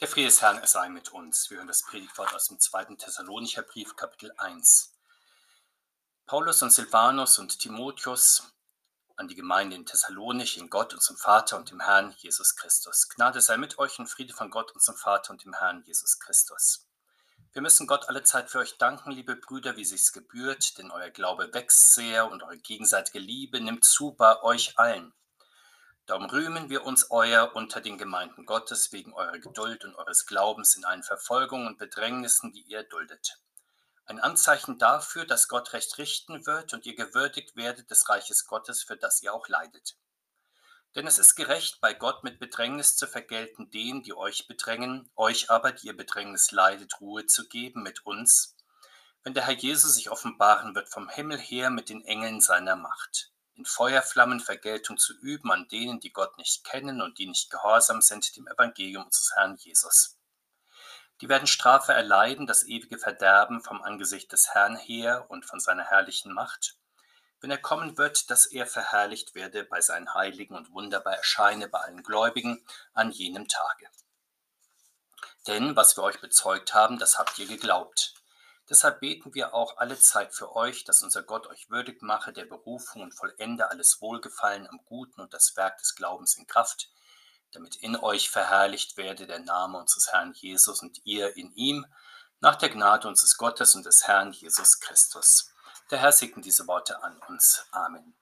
Der Friede des Herrn sei mit uns. Wir hören das Predigtwort aus dem zweiten Thessalonicher Brief, Kapitel 1. Paulus und Silvanus und Timotheus an die Gemeinde in Thessalonich, in Gott, unserem Vater und dem Herrn Jesus Christus. Gnade sei mit euch und Friede von Gott, unserem Vater und dem Herrn Jesus Christus. Wir müssen Gott alle Zeit für euch danken, liebe Brüder, wie sich's gebührt, denn euer Glaube wächst sehr und eure gegenseitige Liebe nimmt zu bei euch allen. Darum rühmen wir uns euer unter den Gemeinden Gottes wegen eurer Geduld und eures Glaubens in allen Verfolgungen und Bedrängnissen, die ihr duldet. Ein Anzeichen dafür, dass Gott recht richten wird und ihr gewürdigt werdet des Reiches Gottes, für das ihr auch leidet. Denn es ist gerecht, bei Gott mit Bedrängnis zu vergelten denen, die euch bedrängen, euch aber, die ihr Bedrängnis leidet, Ruhe zu geben mit uns, wenn der Herr Jesus sich offenbaren wird vom Himmel her mit den Engeln seiner Macht in Feuerflammen Vergeltung zu üben an denen, die Gott nicht kennen und die nicht gehorsam sind dem Evangelium unseres Herrn Jesus. Die werden Strafe erleiden, das ewige Verderben vom Angesicht des Herrn her und von seiner herrlichen Macht, wenn er kommen wird, dass er verherrlicht werde bei seinen Heiligen und wunderbar erscheine bei allen Gläubigen an jenem Tage. Denn was wir euch bezeugt haben, das habt ihr geglaubt. Deshalb beten wir auch alle Zeit für euch, dass unser Gott euch würdig mache der Berufung und vollende alles Wohlgefallen am Guten und das Werk des Glaubens in Kraft, damit in euch verherrlicht werde der Name unseres Herrn Jesus und ihr in ihm, nach der Gnade unseres Gottes und des Herrn Jesus Christus. Der Herr segne diese Worte an uns. Amen.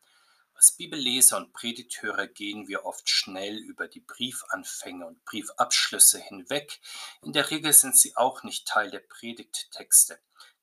Als Bibelleser und Predigthörer gehen wir oft schnell über die Briefanfänge und Briefabschlüsse hinweg. In der Regel sind sie auch nicht Teil der Predigttexte.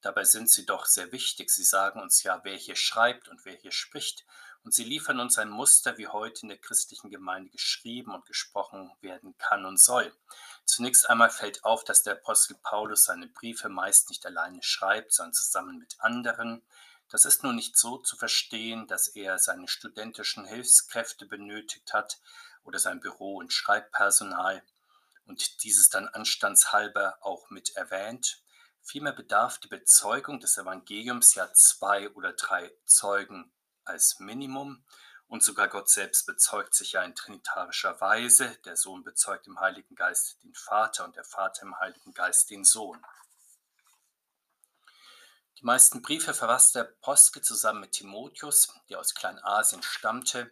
Dabei sind sie doch sehr wichtig. Sie sagen uns ja, wer hier schreibt und wer hier spricht. Und sie liefern uns ein Muster, wie heute in der christlichen Gemeinde geschrieben und gesprochen werden kann und soll. Zunächst einmal fällt auf, dass der Apostel Paulus seine Briefe meist nicht alleine schreibt, sondern zusammen mit anderen. Das ist nun nicht so zu verstehen, dass er seine studentischen Hilfskräfte benötigt hat oder sein Büro und Schreibpersonal und dieses dann anstandshalber auch mit erwähnt. Vielmehr bedarf die Bezeugung des Evangeliums ja zwei oder drei Zeugen als Minimum und sogar Gott selbst bezeugt sich ja in trinitarischer Weise. Der Sohn bezeugt im Heiligen Geist den Vater und der Vater im Heiligen Geist den Sohn. Die meisten Briefe verfasste der Apostel zusammen mit Timotheus, der aus Kleinasien stammte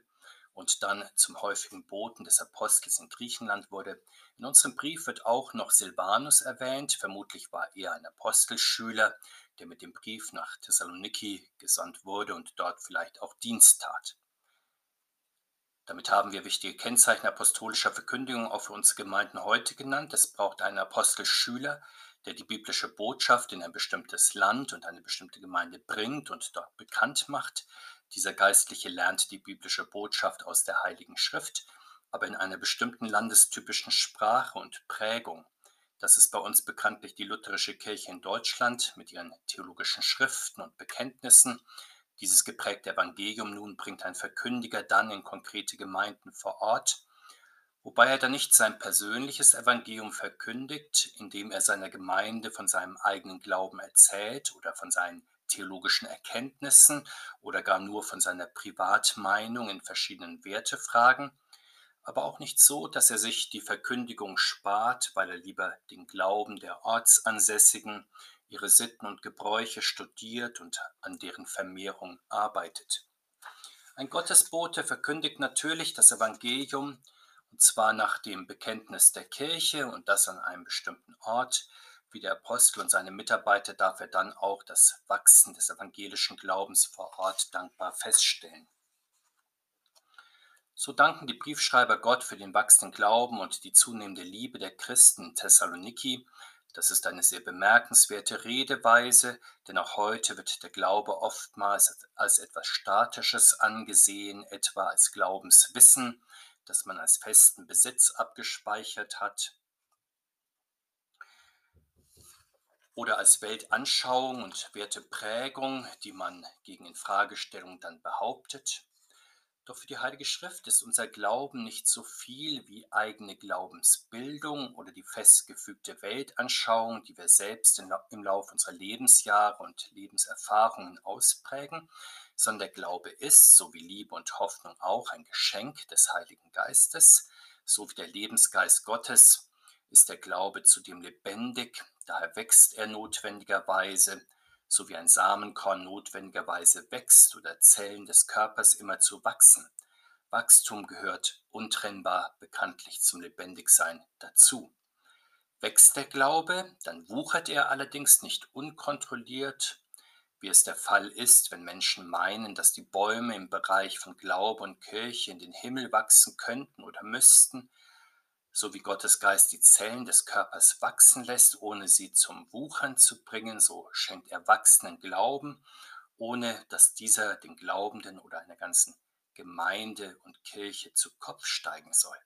und dann zum häufigen Boten des Apostels in Griechenland wurde. In unserem Brief wird auch noch Silvanus erwähnt. Vermutlich war er ein Apostelschüler, der mit dem Brief nach Thessaloniki gesandt wurde und dort vielleicht auch Dienst tat. Damit haben wir wichtige Kennzeichen apostolischer Verkündigung auch für unsere Gemeinden heute genannt. Es braucht einen Apostelschüler, der die biblische Botschaft in ein bestimmtes Land und eine bestimmte Gemeinde bringt und dort bekannt macht. Dieser Geistliche lernt die biblische Botschaft aus der Heiligen Schrift, aber in einer bestimmten landestypischen Sprache und Prägung. Das ist bei uns bekanntlich die lutherische Kirche in Deutschland mit ihren theologischen Schriften und Bekenntnissen. Dieses geprägte Evangelium nun bringt ein Verkündiger dann in konkrete Gemeinden vor Ort wobei er dann nicht sein persönliches Evangelium verkündigt, indem er seiner Gemeinde von seinem eigenen Glauben erzählt oder von seinen theologischen Erkenntnissen oder gar nur von seiner Privatmeinung in verschiedenen Wertefragen, aber auch nicht so, dass er sich die Verkündigung spart, weil er lieber den Glauben der Ortsansässigen, ihre Sitten und Gebräuche studiert und an deren Vermehrung arbeitet. Ein Gottesbote verkündigt natürlich das Evangelium, und zwar nach dem Bekenntnis der Kirche und das an einem bestimmten Ort. Wie der Apostel und seine Mitarbeiter darf er dann auch das Wachsen des evangelischen Glaubens vor Ort dankbar feststellen. So danken die Briefschreiber Gott für den wachsenden Glauben und die zunehmende Liebe der Christen in Thessaloniki. Das ist eine sehr bemerkenswerte Redeweise, denn auch heute wird der Glaube oftmals als etwas Statisches angesehen, etwa als Glaubenswissen, das man als festen Besitz abgespeichert hat oder als Weltanschauung und Werteprägung, die man gegen Infragestellung dann behauptet. Doch für die Heilige Schrift ist unser Glauben nicht so viel wie eigene Glaubensbildung oder die festgefügte Weltanschauung, die wir selbst im Laufe unserer Lebensjahre und Lebenserfahrungen ausprägen, sondern der Glaube ist, so wie Liebe und Hoffnung auch, ein Geschenk des Heiligen Geistes, so wie der Lebensgeist Gottes ist der Glaube zudem lebendig, daher wächst er notwendigerweise, so wie ein Samenkorn notwendigerweise wächst oder Zellen des Körpers immer zu wachsen. Wachstum gehört untrennbar bekanntlich zum Lebendigsein dazu. Wächst der Glaube, dann wuchert er allerdings nicht unkontrolliert, wie es der Fall ist, wenn Menschen meinen, dass die Bäume im Bereich von Glaube und Kirche in den Himmel wachsen könnten oder müssten, so wie Gottes Geist die Zellen des Körpers wachsen lässt, ohne sie zum Wuchern zu bringen, so schenkt er wachsenden Glauben, ohne dass dieser den Glaubenden oder einer ganzen Gemeinde und Kirche zu Kopf steigen soll.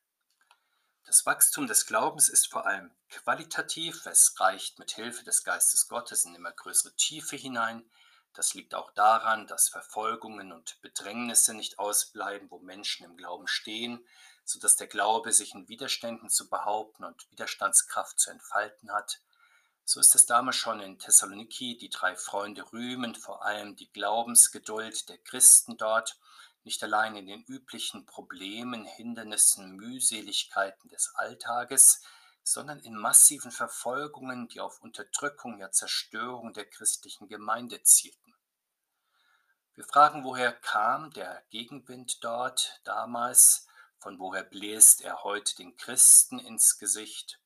Das Wachstum des Glaubens ist vor allem qualitativ, es reicht mit Hilfe des Geistes Gottes in immer größere Tiefe hinein. Das liegt auch daran, dass Verfolgungen und Bedrängnisse nicht ausbleiben, wo Menschen im Glauben stehen, sodass der Glaube sich in Widerständen zu behaupten und Widerstandskraft zu entfalten hat. So ist es damals schon in Thessaloniki, die drei Freunde rühmen vor allem die Glaubensgeduld der Christen dort nicht allein in den üblichen Problemen, Hindernissen, Mühseligkeiten des Alltages, sondern in massiven Verfolgungen, die auf Unterdrückung, ja Zerstörung der christlichen Gemeinde zielten. Wir fragen, woher kam der Gegenwind dort damals, von woher bläst er heute den Christen ins Gesicht?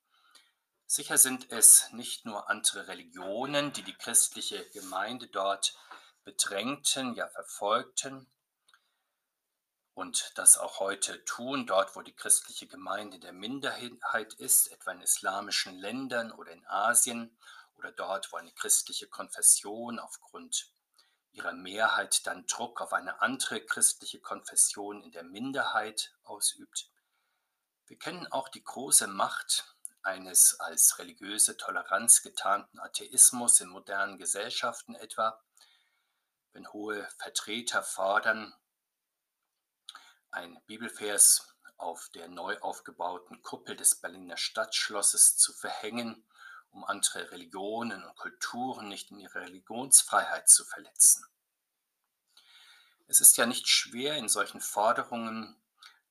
Sicher sind es nicht nur andere Religionen, die die christliche Gemeinde dort bedrängten, ja verfolgten, und das auch heute tun, dort wo die christliche Gemeinde der Minderheit ist, etwa in islamischen Ländern oder in Asien oder dort, wo eine christliche Konfession aufgrund ihrer Mehrheit dann Druck auf eine andere christliche Konfession in der Minderheit ausübt. Wir kennen auch die große Macht eines als religiöse Toleranz getarnten Atheismus in modernen Gesellschaften etwa, wenn hohe Vertreter fordern, ein Bibelvers auf der neu aufgebauten Kuppel des Berliner Stadtschlosses zu verhängen, um andere Religionen und Kulturen nicht in ihrer Religionsfreiheit zu verletzen. Es ist ja nicht schwer, in solchen Forderungen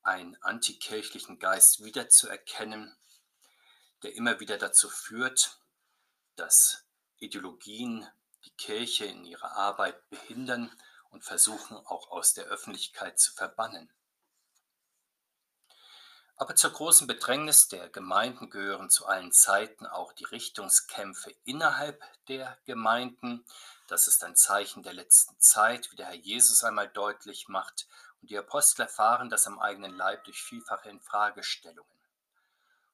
einen antikirchlichen Geist wiederzuerkennen, der immer wieder dazu führt, dass Ideologien die Kirche in ihrer Arbeit behindern und versuchen auch aus der Öffentlichkeit zu verbannen. Aber zur großen Bedrängnis der Gemeinden gehören zu allen Zeiten auch die Richtungskämpfe innerhalb der Gemeinden. Das ist ein Zeichen der letzten Zeit, wie der Herr Jesus einmal deutlich macht. Und die Apostel erfahren das am eigenen Leib durch vielfache Infragestellungen.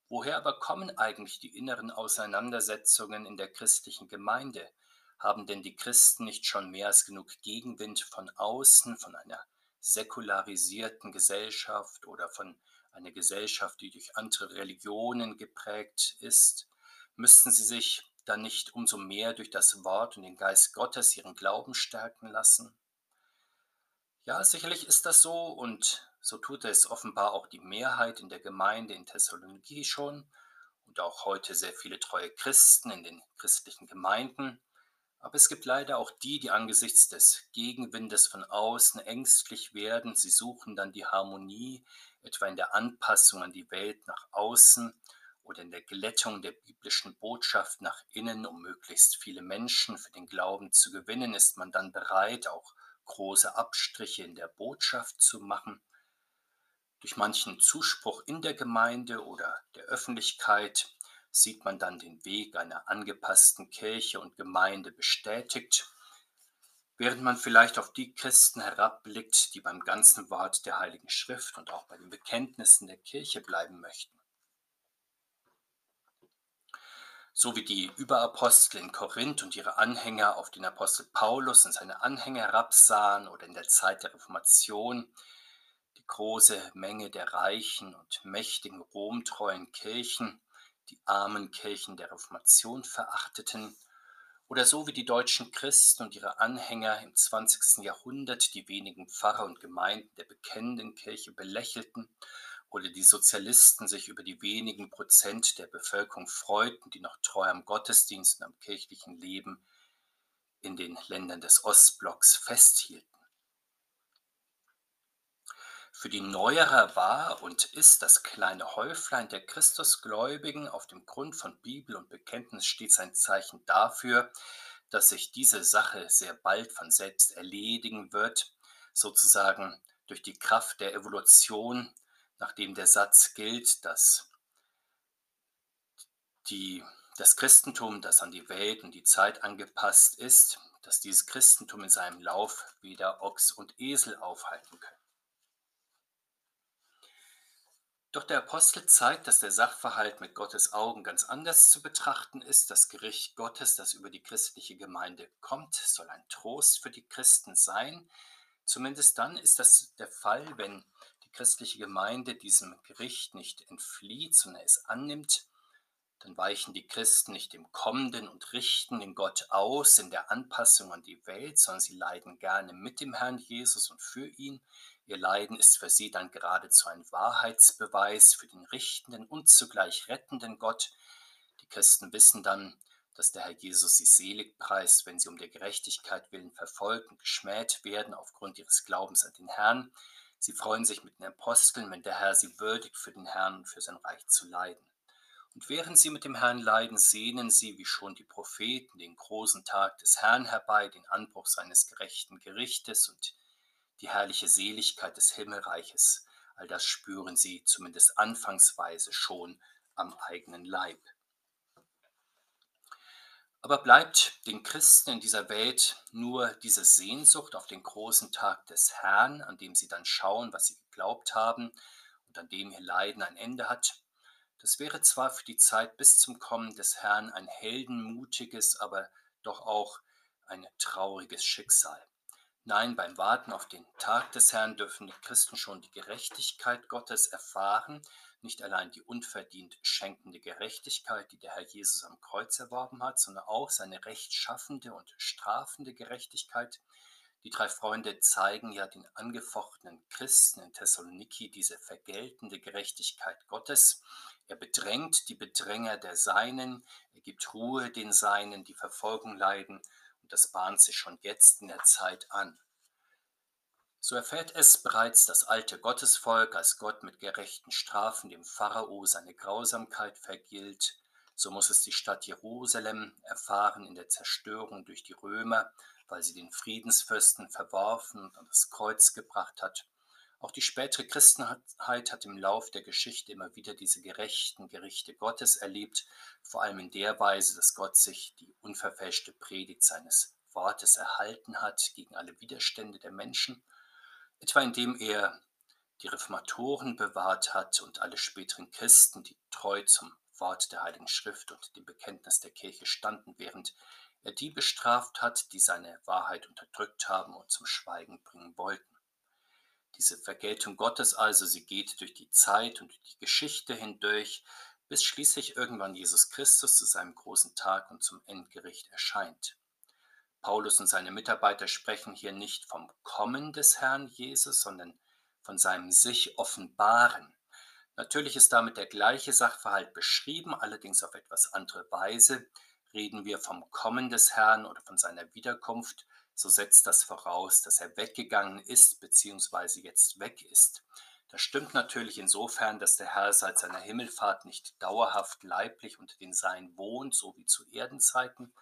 Woher aber kommen eigentlich die inneren Auseinandersetzungen in der christlichen Gemeinde? Haben denn die Christen nicht schon mehr als genug Gegenwind von außen, von einer säkularisierten Gesellschaft oder von eine Gesellschaft, die durch andere Religionen geprägt ist, müssten sie sich dann nicht umso mehr durch das Wort und den Geist Gottes ihren Glauben stärken lassen? Ja, sicherlich ist das so und so tut es offenbar auch die Mehrheit in der Gemeinde in Thessaloniki schon und auch heute sehr viele treue Christen in den christlichen Gemeinden. Aber es gibt leider auch die, die angesichts des Gegenwindes von außen ängstlich werden. Sie suchen dann die Harmonie, etwa in der Anpassung an die Welt nach außen oder in der Glättung der biblischen Botschaft nach innen, um möglichst viele Menschen für den Glauben zu gewinnen, ist man dann bereit, auch große Abstriche in der Botschaft zu machen. Durch manchen Zuspruch in der Gemeinde oder der Öffentlichkeit sieht man dann den Weg einer angepassten Kirche und Gemeinde bestätigt, während man vielleicht auf die Christen herabblickt, die beim ganzen Wort der Heiligen Schrift und auch bei den Bekenntnissen der Kirche bleiben möchten. So wie die Überapostel in Korinth und ihre Anhänger auf den Apostel Paulus und seine Anhänger herabsahen oder in der Zeit der Reformation die große Menge der reichen und mächtigen romtreuen Kirchen die armen Kirchen der Reformation verachteten, oder so wie die deutschen Christen und ihre Anhänger im 20. Jahrhundert die wenigen Pfarrer und Gemeinden der bekennenden Kirche belächelten, oder die Sozialisten sich über die wenigen Prozent der Bevölkerung freuten, die noch treu am Gottesdienst und am kirchlichen Leben in den Ländern des Ostblocks festhielten. Für die Neuerer war und ist das kleine Häuflein der Christusgläubigen auf dem Grund von Bibel und Bekenntnis stets ein Zeichen dafür, dass sich diese Sache sehr bald von selbst erledigen wird, sozusagen durch die Kraft der Evolution, nachdem der Satz gilt, dass die, das Christentum, das an die Welt und die Zeit angepasst ist, dass dieses Christentum in seinem Lauf weder Ochs und Esel aufhalten können. Doch der Apostel zeigt, dass der Sachverhalt mit Gottes Augen ganz anders zu betrachten ist. Das Gericht Gottes, das über die christliche Gemeinde kommt, soll ein Trost für die Christen sein. Zumindest dann ist das der Fall, wenn die christliche Gemeinde diesem Gericht nicht entflieht, sondern es annimmt. Dann weichen die Christen nicht dem kommenden und richtenden Gott aus in der Anpassung an die Welt, sondern sie leiden gerne mit dem Herrn Jesus und für ihn. Ihr Leiden ist für sie dann geradezu ein Wahrheitsbeweis für den richtenden und zugleich rettenden Gott. Die Christen wissen dann, dass der Herr Jesus sie selig preist, wenn sie um der Gerechtigkeit willen verfolgt und geschmäht werden aufgrund ihres Glaubens an den Herrn. Sie freuen sich mit den Aposteln, wenn der Herr sie würdigt, für den Herrn und für sein Reich zu leiden. Und während sie mit dem Herrn leiden, sehnen sie, wie schon die Propheten, den großen Tag des Herrn herbei, den Anbruch seines gerechten Gerichtes und die herrliche Seligkeit des Himmelreiches, all das spüren sie zumindest anfangsweise schon am eigenen Leib. Aber bleibt den Christen in dieser Welt nur diese Sehnsucht auf den großen Tag des Herrn, an dem sie dann schauen, was sie geglaubt haben und an dem ihr Leiden ein Ende hat? Das wäre zwar für die Zeit bis zum Kommen des Herrn ein heldenmutiges, aber doch auch ein trauriges Schicksal. Nein, beim Warten auf den Tag des Herrn dürfen die Christen schon die Gerechtigkeit Gottes erfahren, nicht allein die unverdient schenkende Gerechtigkeit, die der Herr Jesus am Kreuz erworben hat, sondern auch seine rechtschaffende und strafende Gerechtigkeit. Die drei Freunde zeigen ja den angefochtenen Christen in Thessaloniki diese vergeltende Gerechtigkeit Gottes. Er bedrängt die Bedränger der Seinen, er gibt Ruhe den Seinen, die Verfolgung leiden und das bahnt sich schon jetzt in der Zeit an. So erfährt es bereits das alte Gottesvolk, als Gott mit gerechten Strafen dem Pharao seine Grausamkeit vergilt, so muss es die Stadt Jerusalem erfahren in der Zerstörung durch die Römer, weil sie den Friedensfürsten verworfen und an das Kreuz gebracht hat. Auch die spätere Christenheit hat im Lauf der Geschichte immer wieder diese gerechten Gerichte Gottes erlebt, vor allem in der Weise, dass Gott sich die unverfälschte Predigt seines Wortes erhalten hat gegen alle Widerstände der Menschen, etwa indem er die Reformatoren bewahrt hat und alle späteren Christen, die treu zum Wort der Heiligen Schrift und dem Bekenntnis der Kirche standen, während er die bestraft hat, die seine Wahrheit unterdrückt haben und zum Schweigen bringen wollten. Diese Vergeltung Gottes also, sie geht durch die Zeit und die Geschichte hindurch, bis schließlich irgendwann Jesus Christus zu seinem großen Tag und zum Endgericht erscheint. Paulus und seine Mitarbeiter sprechen hier nicht vom Kommen des Herrn Jesus, sondern von seinem sich offenbaren. Natürlich ist damit der gleiche Sachverhalt beschrieben, allerdings auf etwas andere Weise. Reden wir vom Kommen des Herrn oder von seiner Wiederkunft, so setzt das voraus, dass er weggegangen ist bzw. jetzt weg ist. Das stimmt natürlich insofern, dass der Herr seit seiner Himmelfahrt nicht dauerhaft leiblich unter den Seinen wohnt, so wie zu Erdenzeiten.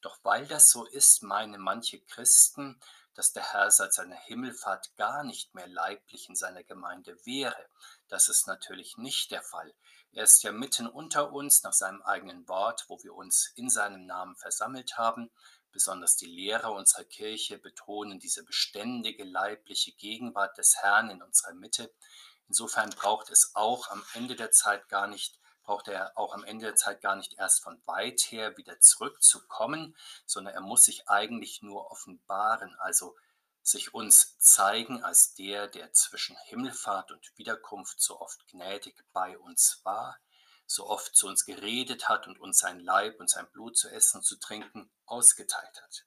Doch weil das so ist, meinen manche Christen, dass der Herr seit seiner Himmelfahrt gar nicht mehr leiblich in seiner Gemeinde wäre. Das ist natürlich nicht der Fall. Er ist ja mitten unter uns nach seinem eigenen Wort, wo wir uns in seinem Namen versammelt haben. Besonders die Lehrer unserer Kirche betonen diese beständige leibliche Gegenwart des Herrn in unserer Mitte. Insofern braucht es auch am Ende der Zeit gar nicht, braucht er auch am Ende der Zeit gar nicht erst von weit her wieder zurückzukommen, sondern er muss sich eigentlich nur offenbaren, also sich uns zeigen als der, der zwischen Himmelfahrt und Wiederkunft so oft gnädig bei uns war, so oft zu uns geredet hat und uns sein Leib und sein Blut zu essen und zu trinken ausgeteilt hat.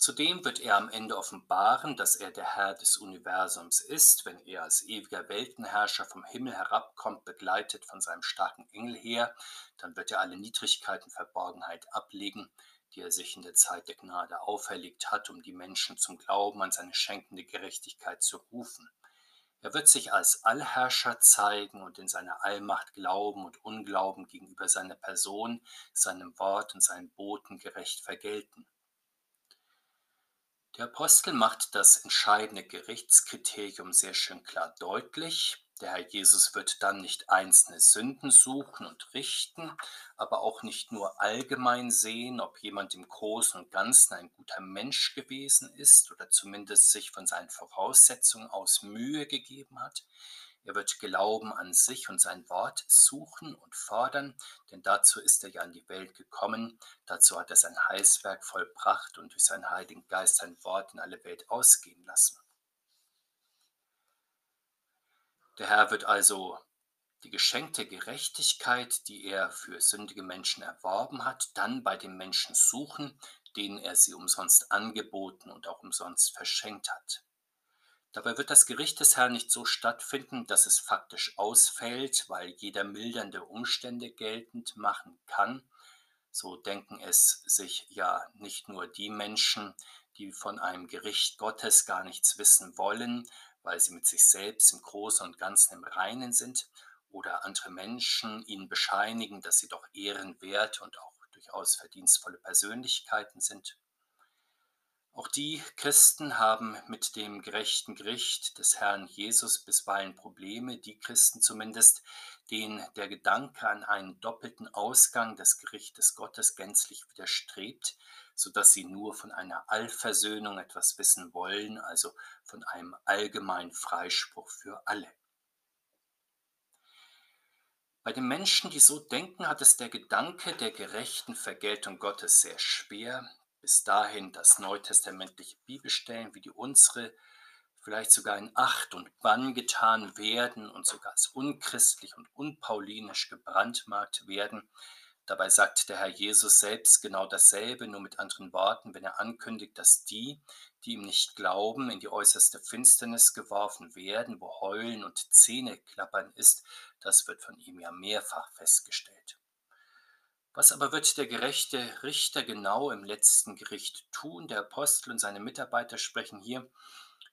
Zudem wird er am Ende offenbaren, dass er der Herr des Universums ist, wenn er als ewiger Weltenherrscher vom Himmel herabkommt, begleitet von seinem starken Engel her, dann wird er alle Niedrigkeit und Verborgenheit ablegen, die er sich in der Zeit der Gnade auferlegt hat, um die Menschen zum Glauben an seine schenkende Gerechtigkeit zu rufen. Er wird sich als Allherrscher zeigen und in seiner Allmacht Glauben und Unglauben gegenüber seiner Person, seinem Wort und seinen Boten gerecht vergelten. Der Apostel macht das entscheidende Gerichtskriterium sehr schön klar deutlich. Der Herr Jesus wird dann nicht einzelne Sünden suchen und richten, aber auch nicht nur allgemein sehen, ob jemand im Großen und Ganzen ein guter Mensch gewesen ist oder zumindest sich von seinen Voraussetzungen aus Mühe gegeben hat. Er wird Glauben an sich und sein Wort suchen und fordern, denn dazu ist er ja in die Welt gekommen, dazu hat er sein Heilswerk vollbracht und durch seinen Heiligen Geist sein Wort in alle Welt ausgehen lassen. Der Herr wird also die geschenkte Gerechtigkeit, die er für sündige Menschen erworben hat, dann bei den Menschen suchen, denen er sie umsonst angeboten und auch umsonst verschenkt hat. Dabei wird das Gericht des Herrn nicht so stattfinden, dass es faktisch ausfällt, weil jeder mildernde Umstände geltend machen kann. So denken es sich ja nicht nur die Menschen, die von einem Gericht Gottes gar nichts wissen wollen, weil sie mit sich selbst im Großen und Ganzen im Reinen sind oder andere Menschen ihnen bescheinigen, dass sie doch ehrenwert und auch durchaus verdienstvolle Persönlichkeiten sind. Auch die Christen haben mit dem gerechten Gericht des Herrn Jesus bisweilen Probleme, die Christen zumindest, denen der Gedanke an einen doppelten Ausgang des Gerichtes Gottes gänzlich widerstrebt, sodass sie nur von einer Allversöhnung etwas wissen wollen, also von einem allgemeinen Freispruch für alle. Bei den Menschen, die so denken, hat es der Gedanke der gerechten Vergeltung Gottes sehr schwer, bis dahin, dass neutestamentliche Bibelstellen wie die unsere vielleicht sogar in Acht und Bann getan werden und sogar als unchristlich und unpaulinisch gebrandmarkt werden, Dabei sagt der Herr Jesus selbst genau dasselbe, nur mit anderen Worten, wenn er ankündigt, dass die, die ihm nicht glauben, in die äußerste Finsternis geworfen werden, wo Heulen und Zähneklappern ist, das wird von ihm ja mehrfach festgestellt. Was aber wird der gerechte Richter genau im letzten Gericht tun? Der Apostel und seine Mitarbeiter sprechen hier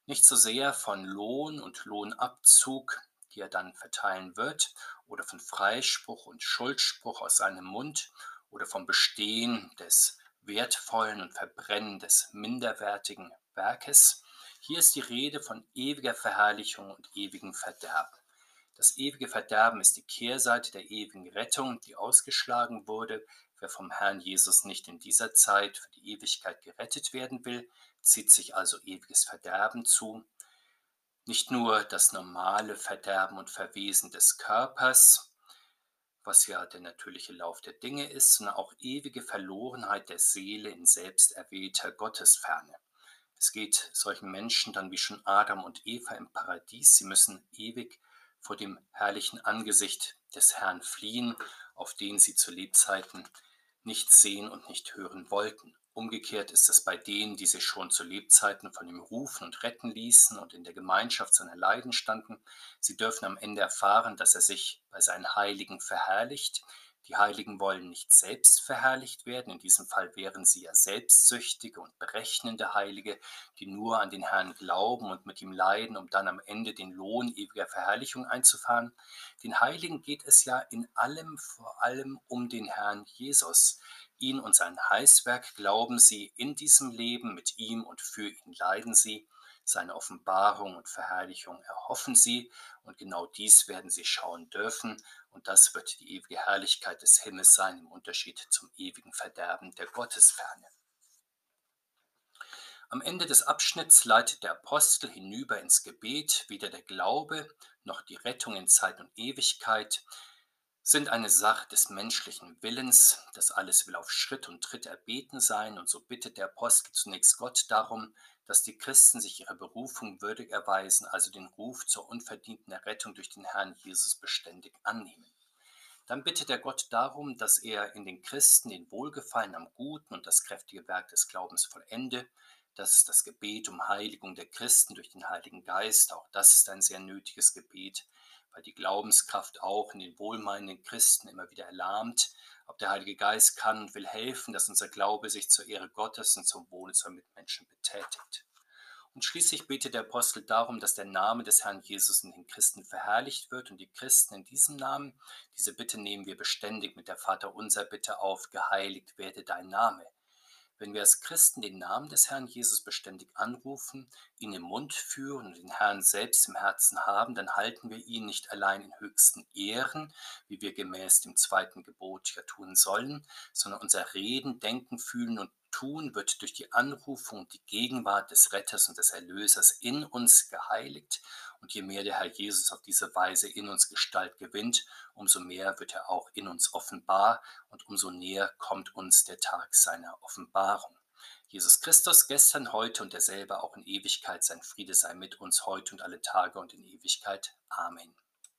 nicht so sehr von Lohn und Lohnabzug, die er dann verteilen wird, oder von Freispruch und Schuldspruch aus seinem Mund oder vom Bestehen des wertvollen und Verbrennen des minderwertigen Werkes. Hier ist die Rede von ewiger Verherrlichung und ewigem Verderben. Das ewige Verderben ist die Kehrseite der ewigen Rettung, die ausgeschlagen wurde. Wer vom Herrn Jesus nicht in dieser Zeit für die Ewigkeit gerettet werden will, zieht sich also ewiges Verderben zu. Nicht nur das normale Verderben und Verwesen des Körpers, was ja der natürliche Lauf der Dinge ist, sondern auch ewige Verlorenheit der Seele in selbsterwählter Gottesferne. Es geht solchen Menschen dann wie schon Adam und Eva im Paradies. Sie müssen ewig vor dem herrlichen Angesicht des Herrn fliehen, auf den sie zu Lebzeiten nicht sehen und nicht hören wollten. Umgekehrt ist es bei denen, die sich schon zu Lebzeiten von ihm rufen und retten ließen und in der Gemeinschaft seiner Leiden standen. Sie dürfen am Ende erfahren, dass er sich bei seinen Heiligen verherrlicht. Die Heiligen wollen nicht selbst verherrlicht werden. In diesem Fall wären sie ja selbstsüchtige und berechnende Heilige, die nur an den Herrn glauben und mit ihm leiden, um dann am Ende den Lohn ewiger Verherrlichung einzufahren. Den Heiligen geht es ja in allem vor allem um den Herrn Jesus ihn und sein Heißwerk glauben sie, in diesem Leben mit ihm und für ihn leiden sie, seine Offenbarung und Verherrlichung erhoffen sie, und genau dies werden sie schauen dürfen, und das wird die ewige Herrlichkeit des Himmels sein, im Unterschied zum ewigen Verderben der Gottesferne. Am Ende des Abschnitts leitet der Apostel hinüber ins Gebet, weder der Glaube noch die Rettung in Zeit und Ewigkeit, sind eine Sache des menschlichen Willens, das alles will auf Schritt und Tritt erbeten sein, und so bittet der Apostel zunächst Gott darum, dass die Christen sich ihrer Berufung würdig erweisen, also den Ruf zur unverdienten Errettung durch den Herrn Jesus beständig annehmen. Dann bittet er Gott darum, dass er in den Christen den Wohlgefallen am Guten und das kräftige Werk des Glaubens vollende. Das ist das Gebet um Heiligung der Christen durch den Heiligen Geist. Auch das ist ein sehr nötiges Gebet weil die Glaubenskraft auch in den wohlmeinenden Christen immer wieder erlahmt. Ob der Heilige Geist kann und will helfen, dass unser Glaube sich zur Ehre Gottes und zum Wohle unserer Mitmenschen betätigt. Und schließlich betet der Apostel darum, dass der Name des Herrn Jesus in den Christen verherrlicht wird und die Christen in diesem Namen, diese Bitte nehmen wir beständig mit der Vater unser Bitte auf, geheiligt werde dein Name. Wenn wir als Christen den Namen des Herrn Jesus beständig anrufen, ihn im Mund führen und den Herrn selbst im Herzen haben, dann halten wir ihn nicht allein in höchsten Ehren, wie wir gemäß dem zweiten Gebot ja tun sollen, sondern unser Reden, Denken, Fühlen und Tun wird durch die Anrufung die Gegenwart des Retters und des Erlösers in uns geheiligt. Und je mehr der Herr Jesus auf diese Weise in uns Gestalt gewinnt, umso mehr wird er auch in uns offenbar und umso näher kommt uns der Tag seiner Offenbarung. Jesus Christus, gestern, heute und derselbe auch in Ewigkeit, sein Friede sei mit uns heute und alle Tage und in Ewigkeit. Amen.